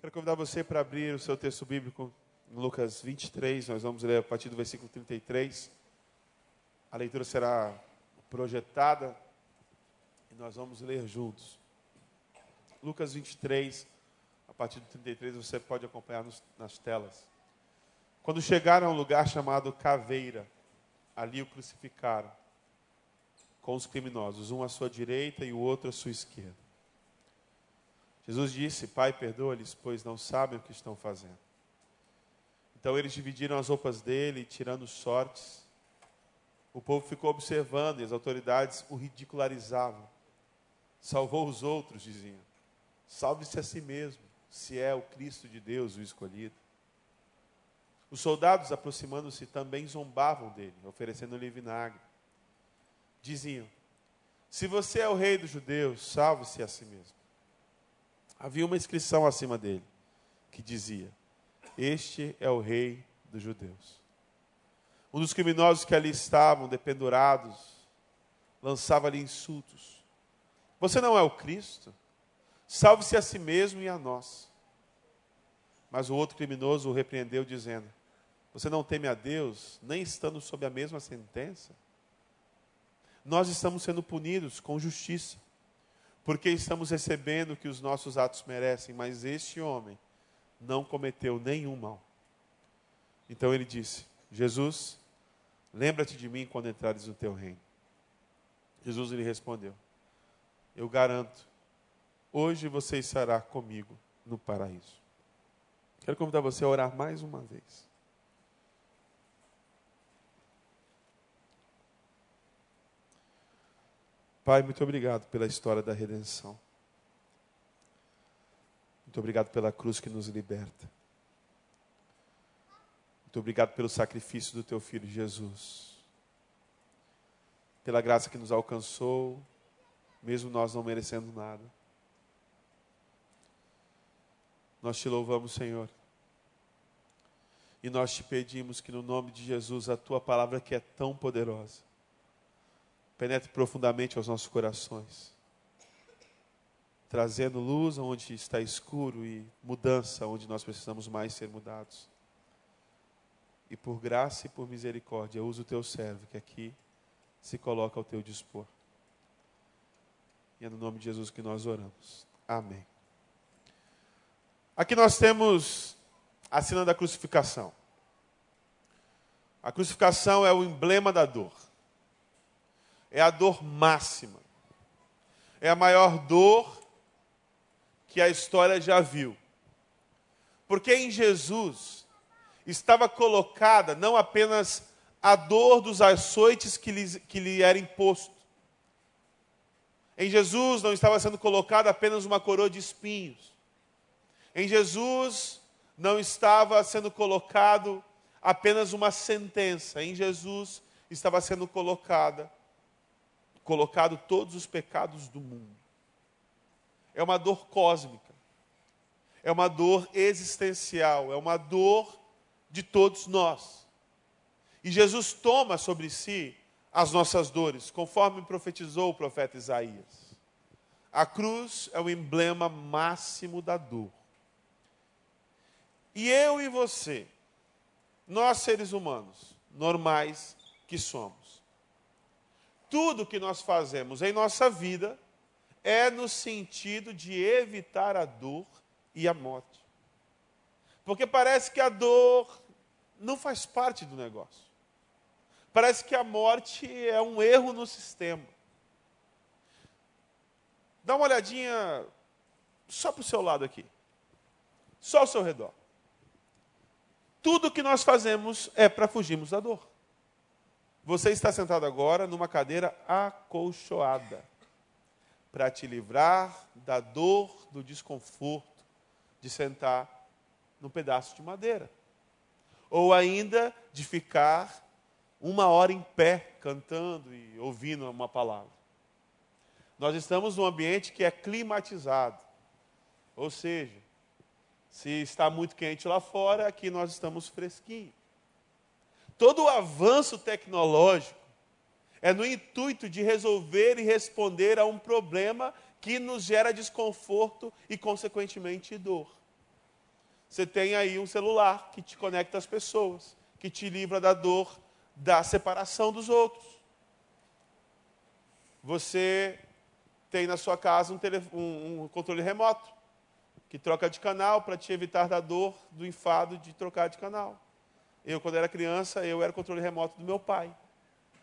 Quero convidar você para abrir o seu texto bíblico em Lucas 23, nós vamos ler a partir do versículo 33. A leitura será projetada e nós vamos ler juntos. Lucas 23, a partir do 33, você pode acompanhar nos, nas telas. Quando chegaram a um lugar chamado Caveira, ali o crucificaram com os criminosos, um à sua direita e o outro à sua esquerda. Jesus disse: Pai, perdoa-lhes, pois não sabem o que estão fazendo. Então eles dividiram as roupas dele, tirando sortes. O povo ficou observando e as autoridades o ridicularizavam. Salvou os outros, diziam. Salve-se a si mesmo, se é o Cristo de Deus, o escolhido. Os soldados, aproximando-se, também zombavam dele, oferecendo-lhe vinagre. Diziam: Se você é o rei dos judeus, salve-se a si mesmo. Havia uma inscrição acima dele que dizia: Este é o rei dos judeus. Um dos criminosos que ali estavam, dependurados, lançava-lhe insultos. Você não é o Cristo? Salve-se a si mesmo e a nós. Mas o outro criminoso o repreendeu, dizendo: Você não teme a Deus, nem estando sob a mesma sentença? Nós estamos sendo punidos com justiça porque estamos recebendo o que os nossos atos merecem, mas este homem não cometeu nenhum mal. Então ele disse: Jesus, lembra-te de mim quando entrares no teu reino. Jesus lhe respondeu: Eu garanto, hoje você estará comigo no paraíso. Quero convidar você a orar mais uma vez. Pai, muito obrigado pela história da redenção. Muito obrigado pela cruz que nos liberta. Muito obrigado pelo sacrifício do teu filho Jesus. Pela graça que nos alcançou, mesmo nós não merecendo nada. Nós te louvamos, Senhor. E nós te pedimos que no nome de Jesus a tua palavra que é tão poderosa penetre profundamente aos nossos corações, trazendo luz onde está escuro e mudança onde nós precisamos mais ser mudados. E por graça e por misericórdia, usa o teu servo que aqui se coloca ao teu dispor. E é no nome de Jesus que nós oramos. Amém. Aqui nós temos a cena da crucificação. A crucificação é o emblema da dor é a dor máxima. É a maior dor que a história já viu. Porque em Jesus estava colocada não apenas a dor dos açoites que lhe, que lhe era imposto. Em Jesus não estava sendo colocada apenas uma coroa de espinhos. Em Jesus não estava sendo colocado apenas uma sentença. Em Jesus estava sendo colocada colocado todos os pecados do mundo. É uma dor cósmica, é uma dor existencial, é uma dor de todos nós. E Jesus toma sobre si as nossas dores, conforme profetizou o profeta Isaías. A cruz é o emblema máximo da dor. E eu e você, nós seres humanos, normais que somos, tudo que nós fazemos em nossa vida é no sentido de evitar a dor e a morte. Porque parece que a dor não faz parte do negócio. Parece que a morte é um erro no sistema. Dá uma olhadinha só para o seu lado aqui. Só ao seu redor. Tudo que nós fazemos é para fugirmos da dor. Você está sentado agora numa cadeira acolchoada para te livrar da dor, do desconforto de sentar num pedaço de madeira. Ou ainda de ficar uma hora em pé cantando e ouvindo uma palavra. Nós estamos num ambiente que é climatizado. Ou seja, se está muito quente lá fora, aqui nós estamos fresquinhos. Todo o avanço tecnológico é no intuito de resolver e responder a um problema que nos gera desconforto e, consequentemente, dor. Você tem aí um celular que te conecta às pessoas, que te livra da dor da separação dos outros. Você tem na sua casa um, tele, um, um controle remoto que troca de canal para te evitar da dor, do enfado de trocar de canal. Eu, quando era criança, eu era o controle remoto do meu pai.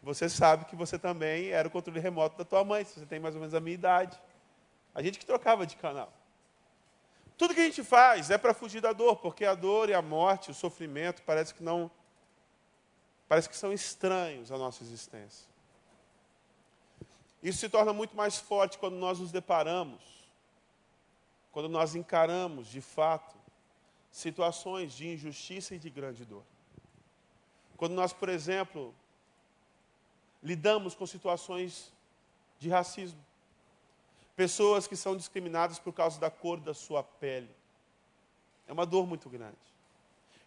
Você sabe que você também era o controle remoto da tua mãe, se você tem mais ou menos a minha idade. A gente que trocava de canal. Tudo que a gente faz é para fugir da dor, porque a dor e a morte, o sofrimento, parece que não parece que são estranhos à nossa existência. Isso se torna muito mais forte quando nós nos deparamos, quando nós encaramos, de fato, situações de injustiça e de grande dor. Quando nós, por exemplo, lidamos com situações de racismo. Pessoas que são discriminadas por causa da cor da sua pele. É uma dor muito grande.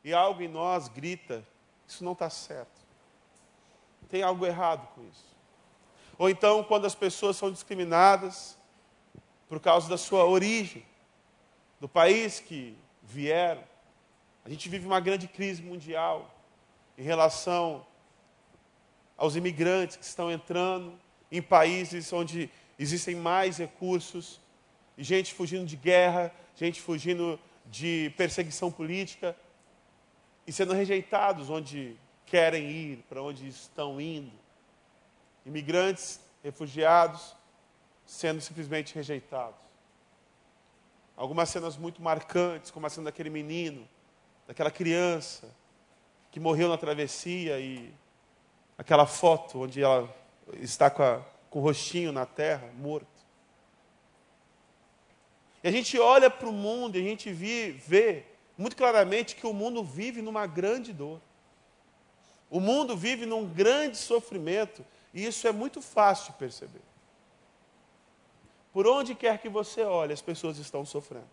E algo em nós grita: isso não está certo. Tem algo errado com isso. Ou então, quando as pessoas são discriminadas por causa da sua origem, do país que vieram. A gente vive uma grande crise mundial em relação aos imigrantes que estão entrando em países onde existem mais recursos, gente fugindo de guerra, gente fugindo de perseguição política e sendo rejeitados onde querem ir, para onde estão indo. Imigrantes, refugiados, sendo simplesmente rejeitados. Algumas cenas muito marcantes, como a cena daquele menino, daquela criança que morreu na travessia e aquela foto onde ela está com, a, com o rostinho na terra, morto. E a gente olha para o mundo e a gente vê, vê muito claramente que o mundo vive numa grande dor. O mundo vive num grande sofrimento e isso é muito fácil de perceber. Por onde quer que você olhe, as pessoas estão sofrendo.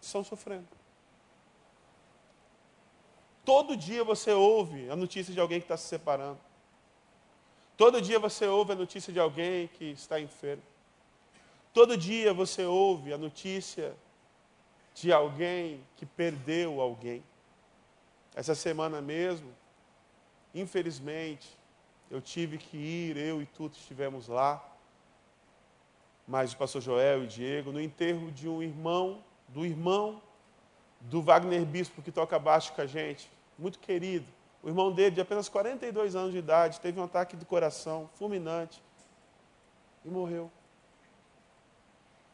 Estão sofrendo. Todo dia você ouve a notícia de alguém que está se separando. Todo dia você ouve a notícia de alguém que está enfermo. Todo dia você ouve a notícia de alguém que perdeu alguém. Essa semana mesmo, infelizmente, eu tive que ir, eu e tu estivemos lá, mas o pastor Joel e Diego, no enterro de um irmão, do irmão do Wagner Bispo, que toca baixo com a gente muito querido. O irmão dele, de apenas 42 anos de idade, teve um ataque de coração fulminante e morreu.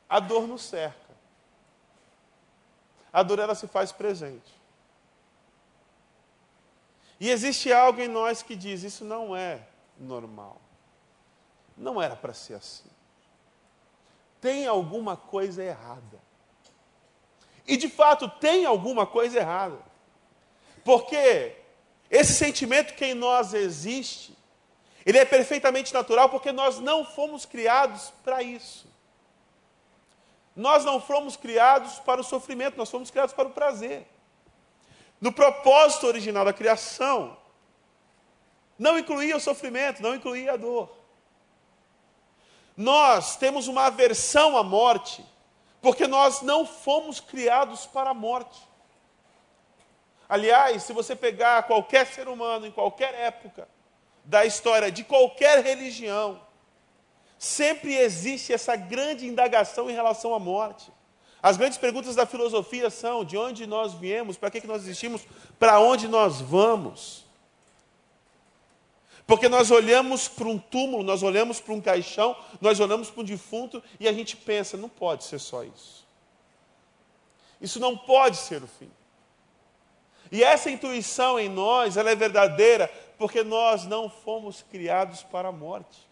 A dor nos cerca. A dor ela se faz presente. E existe algo em nós que diz: isso não é normal. Não era para ser assim. Tem alguma coisa errada. E de fato tem alguma coisa errada. Porque esse sentimento que em nós existe, ele é perfeitamente natural porque nós não fomos criados para isso. Nós não fomos criados para o sofrimento, nós fomos criados para o prazer. No propósito original da criação, não incluía o sofrimento, não incluía a dor. Nós temos uma aversão à morte, porque nós não fomos criados para a morte. Aliás, se você pegar qualquer ser humano em qualquer época da história de qualquer religião, sempre existe essa grande indagação em relação à morte. As grandes perguntas da filosofia são: de onde nós viemos, para que, que nós existimos, para onde nós vamos? Porque nós olhamos para um túmulo, nós olhamos para um caixão, nós olhamos para um defunto e a gente pensa: não pode ser só isso. Isso não pode ser o fim. E essa intuição em nós, ela é verdadeira porque nós não fomos criados para a morte.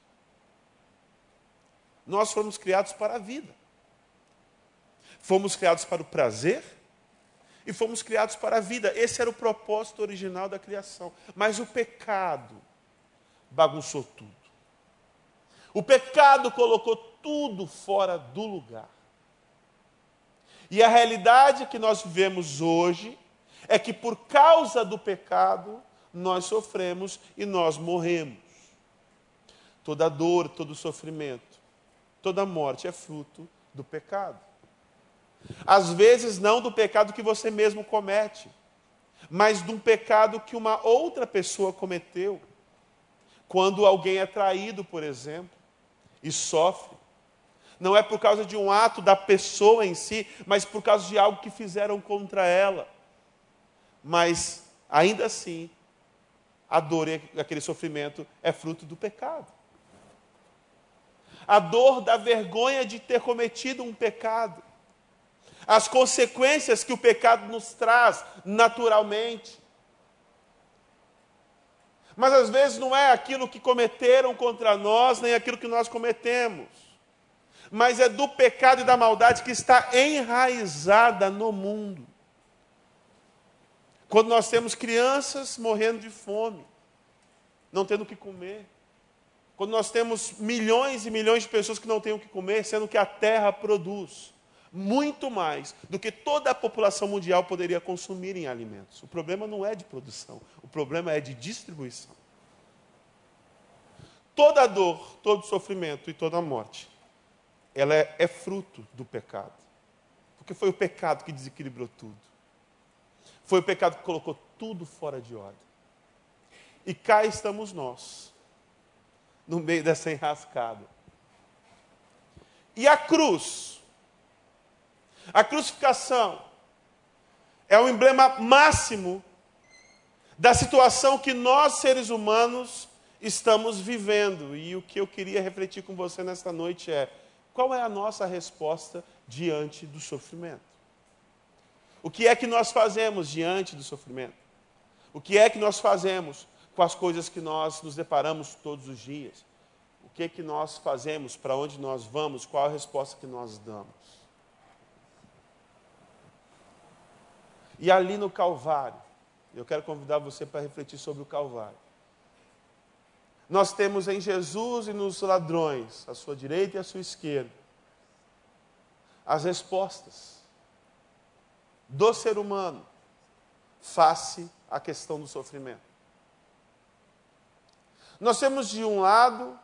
Nós fomos criados para a vida. Fomos criados para o prazer e fomos criados para a vida. Esse era o propósito original da criação. Mas o pecado bagunçou tudo. O pecado colocou tudo fora do lugar. E a realidade que nós vivemos hoje é que por causa do pecado nós sofremos e nós morremos. Toda dor, todo sofrimento, toda morte é fruto do pecado. Às vezes, não do pecado que você mesmo comete, mas de um pecado que uma outra pessoa cometeu. Quando alguém é traído, por exemplo, e sofre. Não é por causa de um ato da pessoa em si, mas por causa de algo que fizeram contra ela. Mas, ainda assim, a dor e aquele sofrimento é fruto do pecado. A dor da vergonha de ter cometido um pecado as consequências que o pecado nos traz naturalmente. Mas às vezes não é aquilo que cometeram contra nós, nem aquilo que nós cometemos, mas é do pecado e da maldade que está enraizada no mundo. Quando nós temos crianças morrendo de fome, não tendo o que comer, quando nós temos milhões e milhões de pessoas que não têm o que comer, sendo que a terra produz muito mais do que toda a população mundial poderia consumir em alimentos. O problema não é de produção, o problema é de distribuição. Toda dor, todo sofrimento e toda morte, ela é, é fruto do pecado. Porque foi o pecado que desequilibrou tudo. Foi o pecado que colocou tudo fora de ordem. E cá estamos nós, no meio dessa enrascada. E a cruz, a crucificação é o emblema máximo da situação que nós, seres humanos, estamos vivendo. E o que eu queria refletir com você nesta noite é: qual é a nossa resposta diante do sofrimento? O que é que nós fazemos diante do sofrimento? O que é que nós fazemos com as coisas que nós nos deparamos todos os dias? O que é que nós fazemos? Para onde nós vamos? Qual a resposta que nós damos? E ali no Calvário, eu quero convidar você para refletir sobre o Calvário. Nós temos em Jesus e nos ladrões, à sua direita e à sua esquerda, as respostas do ser humano face à questão do sofrimento. Nós temos de um lado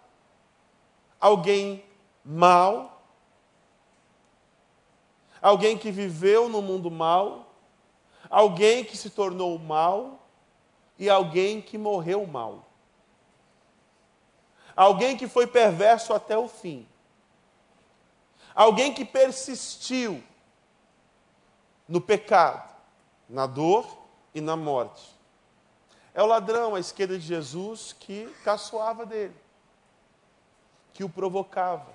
alguém mau, alguém que viveu no mundo mal, alguém que se tornou mal e alguém que morreu mal. Alguém que foi perverso até o fim. Alguém que persistiu no pecado, na dor e na morte. É o ladrão à esquerda de Jesus que caçoava dele, que o provocava.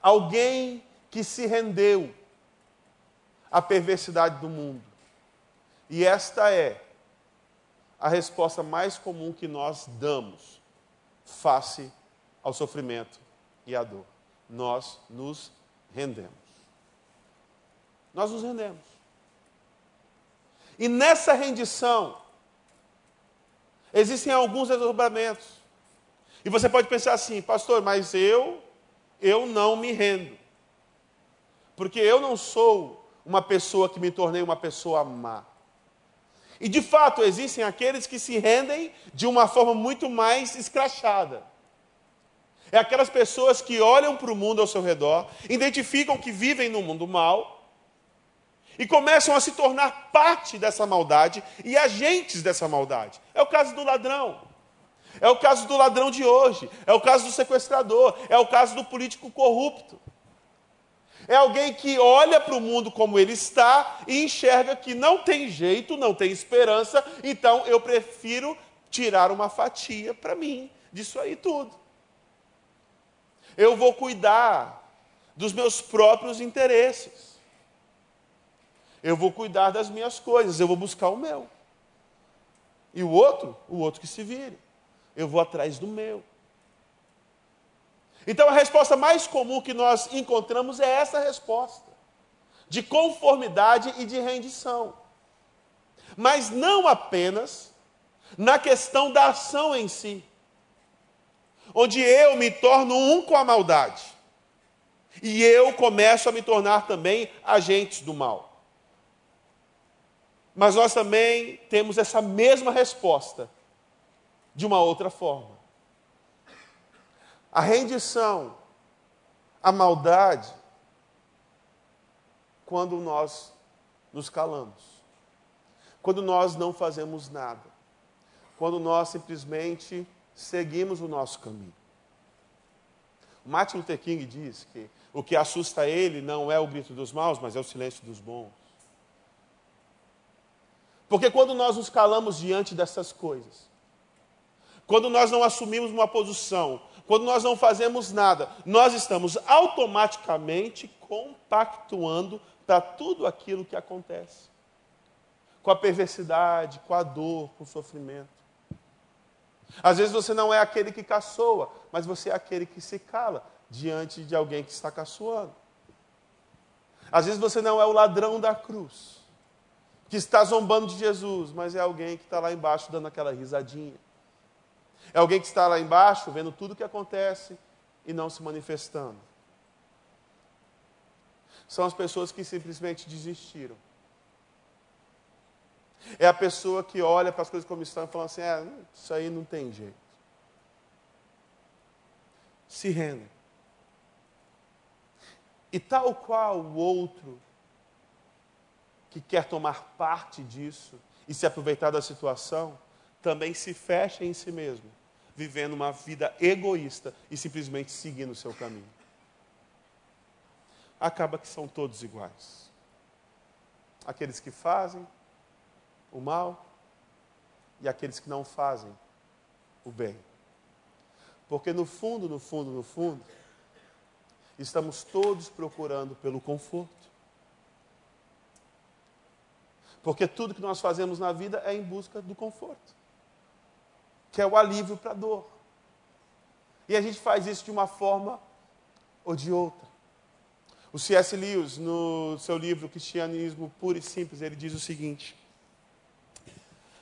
Alguém que se rendeu a perversidade do mundo. E esta é a resposta mais comum que nós damos face ao sofrimento e à dor. Nós nos rendemos. Nós nos rendemos. E nessa rendição, existem alguns desdobramentos. E você pode pensar assim, pastor, mas eu, eu não me rendo. Porque eu não sou uma pessoa que me tornei uma pessoa má. E de fato existem aqueles que se rendem de uma forma muito mais escrachada. É aquelas pessoas que olham para o mundo ao seu redor, identificam que vivem no mundo mal e começam a se tornar parte dessa maldade e agentes dessa maldade. É o caso do ladrão. É o caso do ladrão de hoje, é o caso do sequestrador, é o caso do político corrupto. É alguém que olha para o mundo como ele está e enxerga que não tem jeito, não tem esperança, então eu prefiro tirar uma fatia para mim disso aí tudo. Eu vou cuidar dos meus próprios interesses. Eu vou cuidar das minhas coisas, eu vou buscar o meu. E o outro, o outro que se vire. Eu vou atrás do meu. Então a resposta mais comum que nós encontramos é essa resposta, de conformidade e de rendição. Mas não apenas na questão da ação em si, onde eu me torno um com a maldade, e eu começo a me tornar também agentes do mal. Mas nós também temos essa mesma resposta de uma outra forma a rendição, a maldade, quando nós nos calamos, quando nós não fazemos nada, quando nós simplesmente seguimos o nosso caminho. Martin Luther King diz que o que assusta ele não é o grito dos maus, mas é o silêncio dos bons. Porque quando nós nos calamos diante dessas coisas, quando nós não assumimos uma posição, quando nós não fazemos nada, nós estamos automaticamente compactuando para tudo aquilo que acontece. Com a perversidade, com a dor, com o sofrimento. Às vezes você não é aquele que caçoa, mas você é aquele que se cala diante de alguém que está caçoando. Às vezes você não é o ladrão da cruz, que está zombando de Jesus, mas é alguém que está lá embaixo dando aquela risadinha. É alguém que está lá embaixo vendo tudo o que acontece e não se manifestando. São as pessoas que simplesmente desistiram. É a pessoa que olha para as coisas como estão e fala assim: é, isso aí não tem jeito. Se rende. E tal qual o outro que quer tomar parte disso e se aproveitar da situação, também se fecha em si mesmo vivendo uma vida egoísta e simplesmente seguindo o seu caminho. Acaba que são todos iguais. Aqueles que fazem o mal e aqueles que não fazem o bem. Porque no fundo, no fundo, no fundo, estamos todos procurando pelo conforto. Porque tudo que nós fazemos na vida é em busca do conforto que é o alívio para a dor. E a gente faz isso de uma forma ou de outra. O C.S. Lewis, no seu livro Cristianismo Puro e Simples, ele diz o seguinte: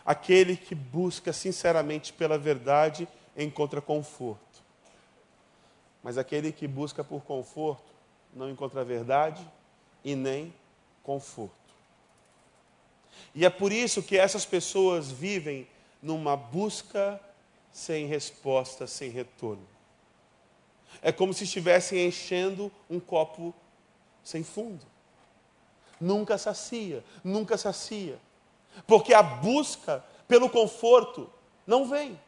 Aquele que busca sinceramente pela verdade encontra conforto. Mas aquele que busca por conforto não encontra verdade e nem conforto. E é por isso que essas pessoas vivem numa busca sem resposta, sem retorno. É como se estivessem enchendo um copo sem fundo. Nunca sacia, nunca sacia. Porque a busca pelo conforto não vem.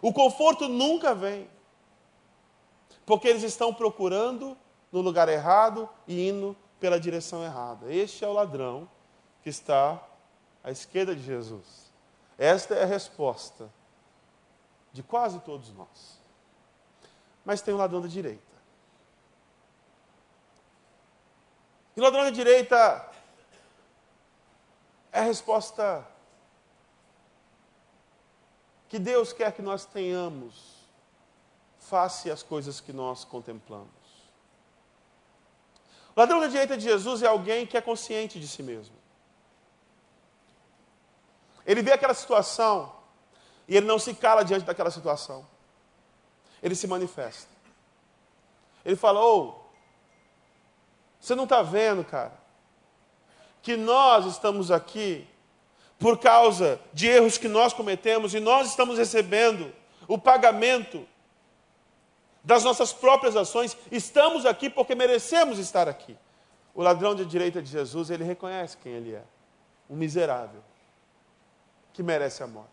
O conforto nunca vem. Porque eles estão procurando no lugar errado e indo pela direção errada. Este é o ladrão que está à esquerda de Jesus. Esta é a resposta de quase todos nós. Mas tem o ladrão da direita. E o ladrão da direita é a resposta que Deus quer que nós tenhamos face às coisas que nós contemplamos. O ladrão da direita de Jesus é alguém que é consciente de si mesmo. Ele vê aquela situação e ele não se cala diante daquela situação. Ele se manifesta. Ele fala: oh, você não está vendo, cara, que nós estamos aqui por causa de erros que nós cometemos e nós estamos recebendo o pagamento das nossas próprias ações. Estamos aqui porque merecemos estar aqui. O ladrão de direita de Jesus, ele reconhece quem ele é: um miserável que merece a morte.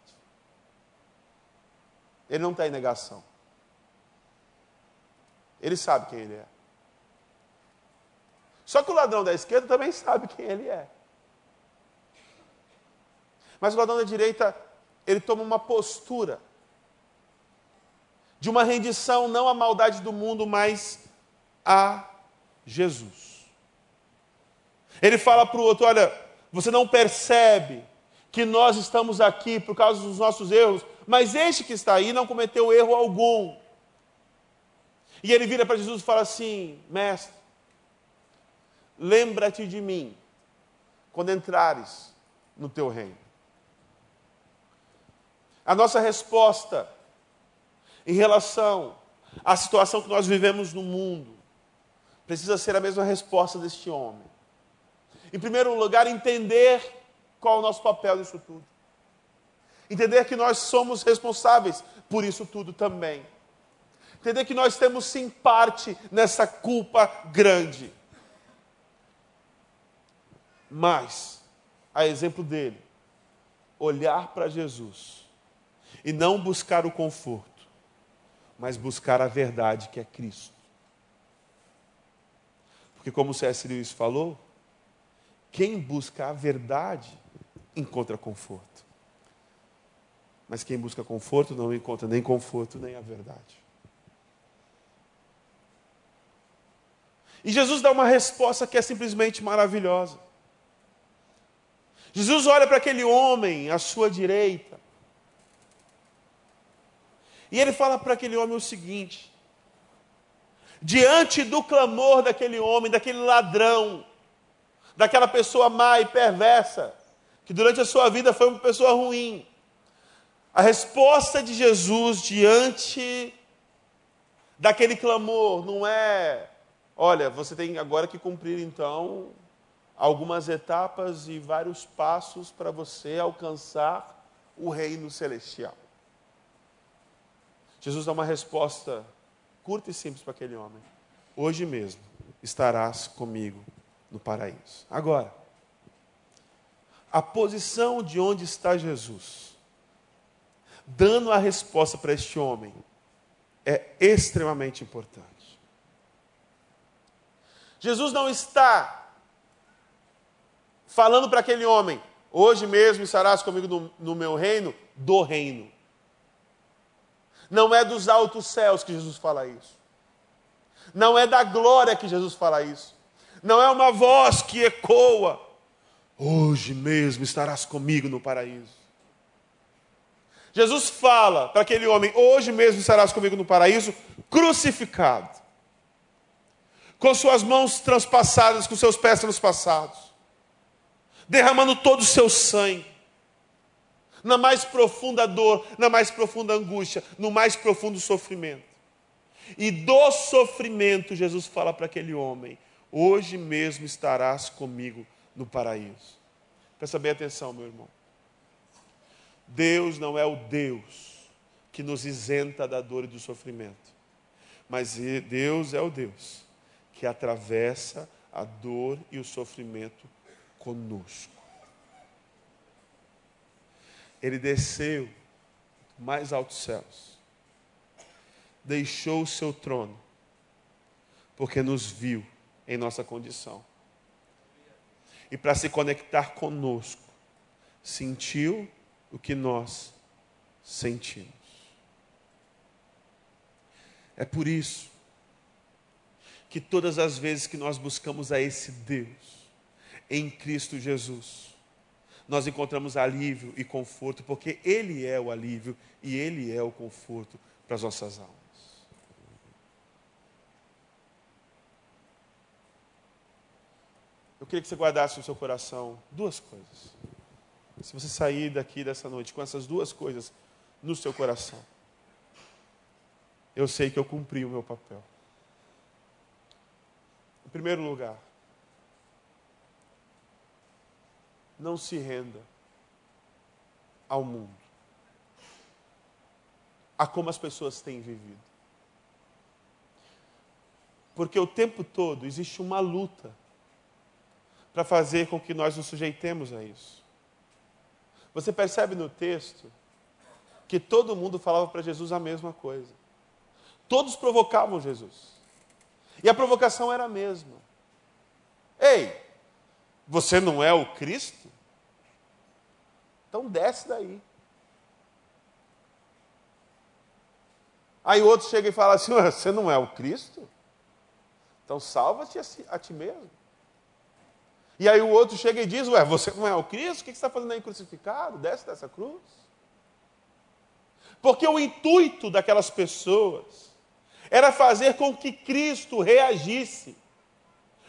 Ele não está em negação. Ele sabe quem ele é. Só que o ladrão da esquerda também sabe quem ele é. Mas o ladrão da direita, ele toma uma postura de uma rendição não à maldade do mundo, mas a Jesus. Ele fala para o outro: olha, você não percebe que nós estamos aqui por causa dos nossos erros, mas este que está aí não cometeu erro algum. E ele vira para Jesus e fala assim: Mestre, lembra-te de mim quando entrares no teu reino. A nossa resposta em relação à situação que nós vivemos no mundo precisa ser a mesma resposta deste homem. Em primeiro lugar, entender qual o nosso papel nisso tudo? Entender que nós somos responsáveis por isso tudo também. Entender que nós temos sim parte nessa culpa grande. Mas, a exemplo dele, olhar para Jesus e não buscar o conforto, mas buscar a verdade que é Cristo. Porque, como C.S. Lewis falou, quem busca a verdade encontra conforto. Mas quem busca conforto não encontra nem conforto nem a verdade. E Jesus dá uma resposta que é simplesmente maravilhosa. Jesus olha para aquele homem à sua direita. E ele fala para aquele homem o seguinte: diante do clamor daquele homem, daquele ladrão, daquela pessoa má e perversa, que durante a sua vida foi uma pessoa ruim, a resposta de Jesus diante daquele clamor não é Olha, você tem agora que cumprir então algumas etapas e vários passos para você alcançar o reino celestial. Jesus dá uma resposta curta e simples para aquele homem. Hoje mesmo estarás comigo no paraíso. Agora, a posição de onde está Jesus, dando a resposta para este homem, é extremamente importante. Jesus não está falando para aquele homem, hoje mesmo estarás comigo no, no meu reino, do reino. Não é dos altos céus que Jesus fala isso. Não é da glória que Jesus fala isso. Não é uma voz que ecoa. Hoje mesmo estarás comigo no paraíso. Jesus fala para aquele homem: Hoje mesmo estarás comigo no paraíso, crucificado com suas mãos transpassadas, com seus pés transpassados, derramando todo o seu sangue, na mais profunda dor, na mais profunda angústia, no mais profundo sofrimento. E do sofrimento, Jesus fala para aquele homem: Hoje mesmo estarás comigo no paraíso. Presta bem atenção, meu irmão. Deus não é o Deus que nos isenta da dor e do sofrimento, mas Deus é o Deus que atravessa a dor e o sofrimento conosco. Ele desceu mais altos céus, deixou o seu trono, porque nos viu em nossa condição. E para se conectar conosco, sentiu o que nós sentimos. É por isso que todas as vezes que nós buscamos a esse Deus, em Cristo Jesus, nós encontramos alívio e conforto, porque Ele é o alívio e Ele é o conforto para as nossas almas. Queria que você guardasse no seu coração duas coisas. Se você sair daqui dessa noite com essas duas coisas no seu coração, eu sei que eu cumpri o meu papel. Em primeiro lugar, não se renda ao mundo, a como as pessoas têm vivido. Porque o tempo todo existe uma luta para fazer com que nós nos sujeitemos a isso. Você percebe no texto que todo mundo falava para Jesus a mesma coisa. Todos provocavam Jesus. E a provocação era a mesma. Ei, você não é o Cristo? Então desce daí. Aí outro chega e fala assim: Você não é o Cristo? Então salva-te a, si, a, ti mesmo. E aí o outro chega e diz: Ué, você não é o Cristo? O que você está fazendo aí crucificado? Desce dessa cruz. Porque o intuito daquelas pessoas era fazer com que Cristo reagisse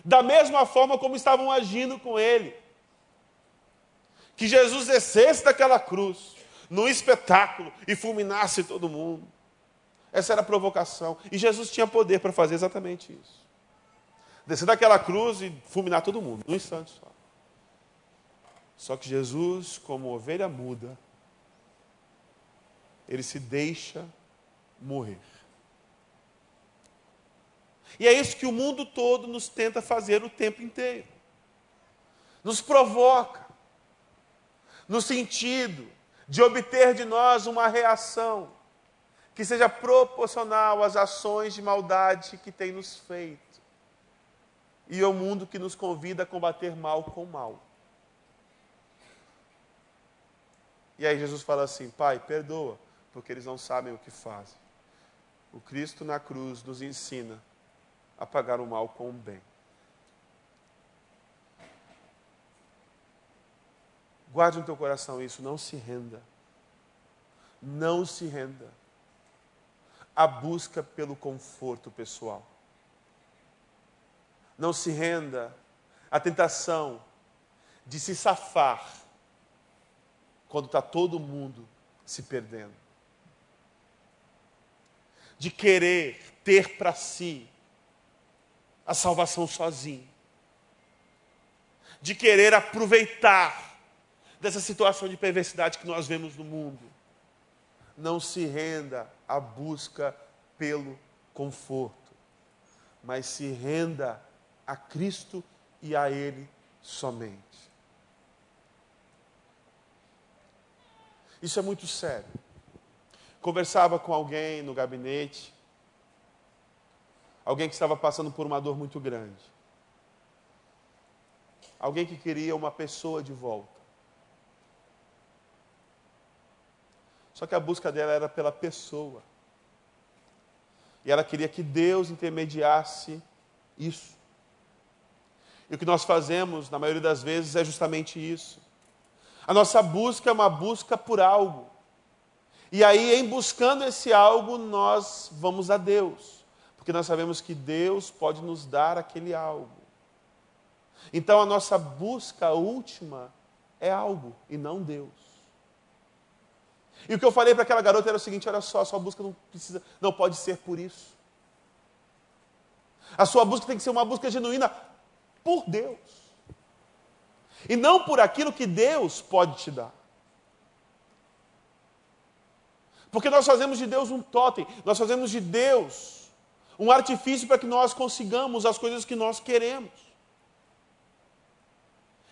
da mesma forma como estavam agindo com ele. Que Jesus descesse daquela cruz, num espetáculo, e fulminasse todo mundo. Essa era a provocação. E Jesus tinha poder para fazer exatamente isso. Descer daquela cruz e fulminar todo mundo, num instante só. Só que Jesus, como ovelha muda, ele se deixa morrer. E é isso que o mundo todo nos tenta fazer o tempo inteiro. nos provoca, no sentido de obter de nós uma reação que seja proporcional às ações de maldade que tem nos feito. E o mundo que nos convida a combater mal com mal. E aí Jesus fala assim: Pai, perdoa, porque eles não sabem o que fazem. O Cristo na cruz nos ensina a pagar o mal com o bem. Guarde no teu coração isso, não se renda. Não se renda. A busca pelo conforto pessoal. Não se renda à tentação de se safar quando está todo mundo se perdendo. De querer ter para si a salvação sozinho. De querer aproveitar dessa situação de perversidade que nós vemos no mundo. Não se renda à busca pelo conforto, mas se renda a Cristo e a Ele somente. Isso é muito sério. Conversava com alguém no gabinete, alguém que estava passando por uma dor muito grande, alguém que queria uma pessoa de volta. Só que a busca dela era pela pessoa. E ela queria que Deus intermediasse isso. E o que nós fazemos, na maioria das vezes, é justamente isso. A nossa busca é uma busca por algo. E aí, em buscando esse algo, nós vamos a Deus. Porque nós sabemos que Deus pode nos dar aquele algo. Então, a nossa busca última é algo e não Deus. E o que eu falei para aquela garota era o seguinte: olha só, a sua busca não precisa, não pode ser por isso. A sua busca tem que ser uma busca genuína por Deus. E não por aquilo que Deus pode te dar. Porque nós fazemos de Deus um totem, nós fazemos de Deus um artifício para que nós consigamos as coisas que nós queremos.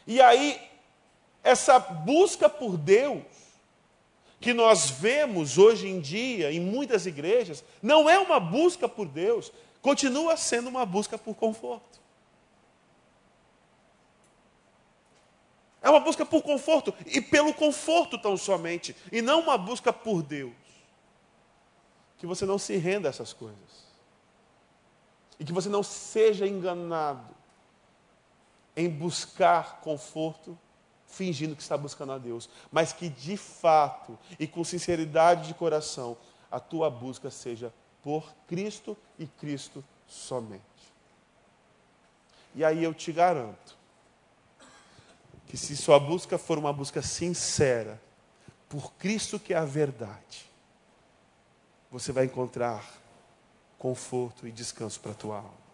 E aí, essa busca por Deus que nós vemos hoje em dia em muitas igrejas não é uma busca por Deus, continua sendo uma busca por conforto. É uma busca por conforto e pelo conforto tão somente, e não uma busca por Deus. Que você não se renda a essas coisas. E que você não seja enganado em buscar conforto fingindo que está buscando a Deus, mas que de fato e com sinceridade de coração a tua busca seja por Cristo e Cristo somente. E aí eu te garanto que se sua busca for uma busca sincera, por Cristo que é a verdade, você vai encontrar conforto e descanso para a tua alma.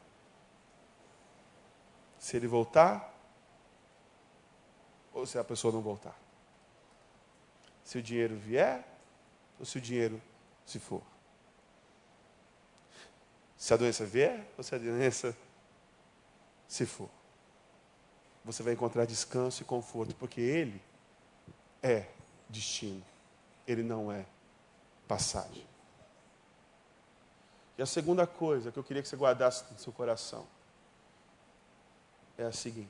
Se ele voltar, ou se a pessoa não voltar. Se o dinheiro vier ou se o dinheiro se for. Se a doença vier ou se a doença se for. Você vai encontrar descanso e conforto, porque Ele é destino, Ele não é passagem. E a segunda coisa que eu queria que você guardasse no seu coração é a seguinte: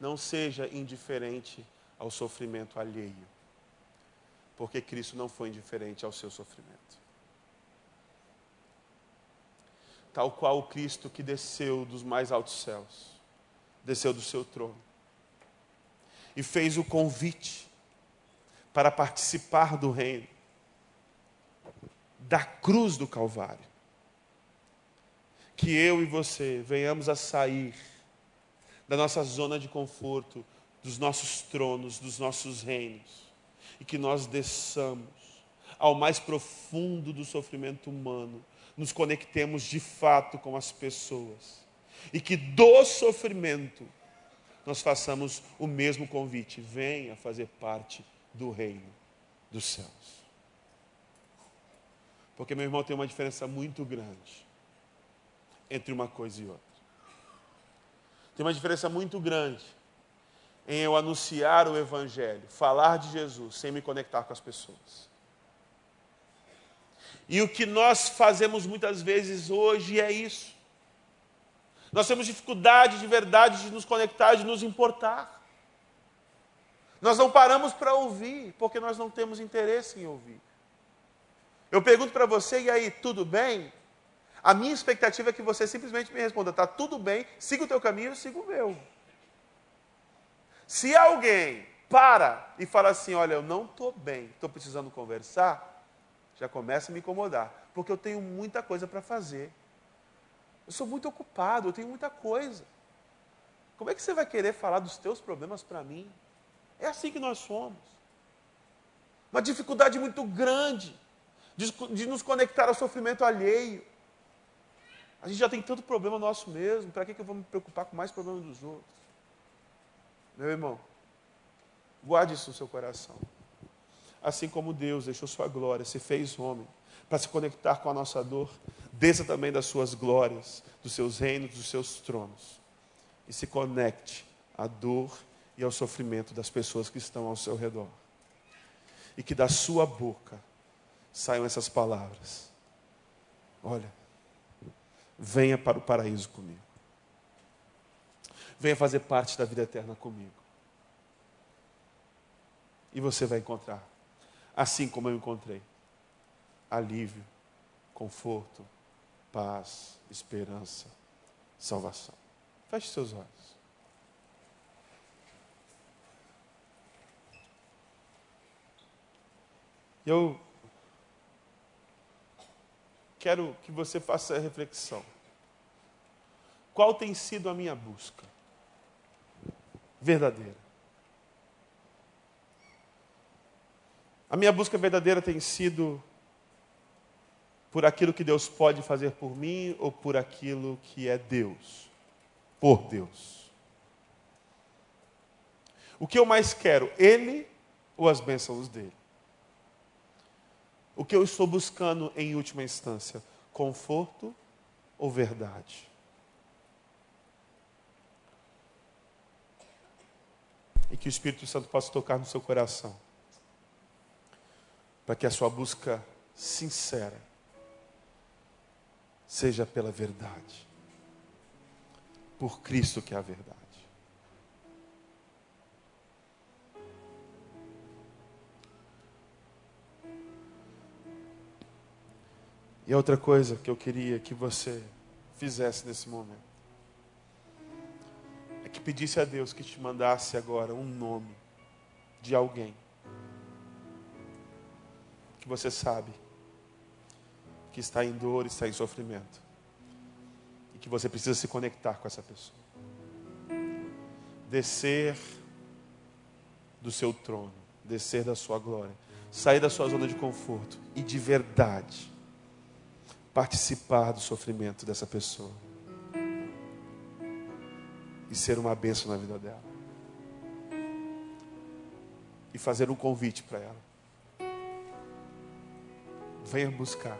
Não seja indiferente ao sofrimento alheio, porque Cristo não foi indiferente ao seu sofrimento. Tal qual o Cristo que desceu dos mais altos céus, desceu do seu trono e fez o convite para participar do reino, da cruz do Calvário. Que eu e você venhamos a sair da nossa zona de conforto, dos nossos tronos, dos nossos reinos, e que nós desçamos ao mais profundo do sofrimento humano, nos conectemos de fato com as pessoas, e que do sofrimento nós façamos o mesmo convite: venha fazer parte do reino dos céus. Porque, meu irmão, tem uma diferença muito grande entre uma coisa e outra. Tem uma diferença muito grande em eu anunciar o Evangelho, falar de Jesus, sem me conectar com as pessoas. E o que nós fazemos muitas vezes hoje é isso. Nós temos dificuldade de verdade de nos conectar, de nos importar. Nós não paramos para ouvir, porque nós não temos interesse em ouvir. Eu pergunto para você, e aí, tudo bem? A minha expectativa é que você simplesmente me responda: está tudo bem, siga o teu caminho, eu sigo o meu. Se alguém para e fala assim: olha, eu não estou bem, estou precisando conversar, já começa a me incomodar, porque eu tenho muita coisa para fazer. Eu sou muito ocupado, eu tenho muita coisa. Como é que você vai querer falar dos teus problemas para mim? É assim que nós somos. Uma dificuldade muito grande de, de nos conectar ao sofrimento alheio. A gente já tem tanto problema nosso mesmo, para que, que eu vou me preocupar com mais problemas dos outros? Meu irmão, guarde isso no seu coração. Assim como Deus deixou sua glória, se fez homem, para se conectar com a nossa dor, desça também das suas glórias, dos seus reinos, dos seus tronos, e se conecte à dor e ao sofrimento das pessoas que estão ao seu redor. E que da sua boca saiam essas palavras: Olha, venha para o paraíso comigo. Venha fazer parte da vida eterna comigo. E você vai encontrar, assim como eu encontrei, alívio, conforto, paz, esperança, salvação. Feche seus olhos. Eu quero que você faça a reflexão. Qual tem sido a minha busca verdadeira? A minha busca verdadeira tem sido por aquilo que Deus pode fazer por mim ou por aquilo que é Deus, por Deus. O que eu mais quero, Ele ou as bênçãos dele? O que eu estou buscando em última instância? Conforto ou verdade? E que o Espírito Santo possa tocar no seu coração, para que a sua busca sincera seja pela verdade, por Cristo que é a verdade. E outra coisa que eu queria que você fizesse nesse momento é que pedisse a Deus que te mandasse agora um nome de alguém que você sabe que está em dor, está em sofrimento e que você precisa se conectar com essa pessoa. Descer do seu trono, descer da sua glória, sair da sua zona de conforto e de verdade participar do sofrimento dessa pessoa e ser uma bênção na vida dela. E fazer um convite para ela. Venha buscar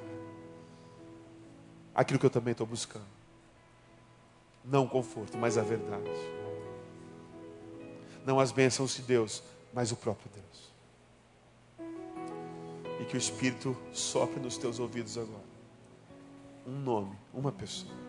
aquilo que eu também estou buscando. Não o conforto, mas a verdade. Não as bênçãos de Deus, mas o próprio Deus. E que o Espírito sopre nos teus ouvidos agora um nome, uma pessoa.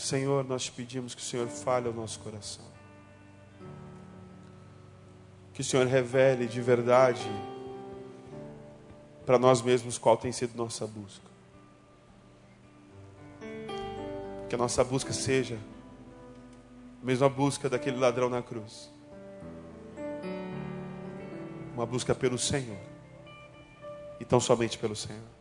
Senhor, nós pedimos que o Senhor fale ao nosso coração. Que o Senhor revele de verdade para nós mesmos qual tem sido nossa busca. Que a nossa busca seja a mesma busca daquele ladrão na cruz. Uma busca pelo Senhor. E tão somente pelo Senhor.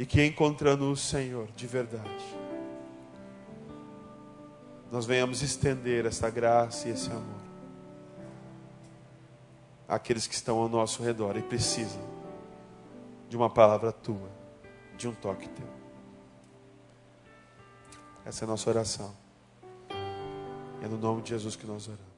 E que encontrando o Senhor de verdade, nós venhamos estender essa graça e esse amor àqueles que estão ao nosso redor e precisam de uma palavra tua, de um toque teu. Essa é a nossa oração. É no nome de Jesus que nós oramos.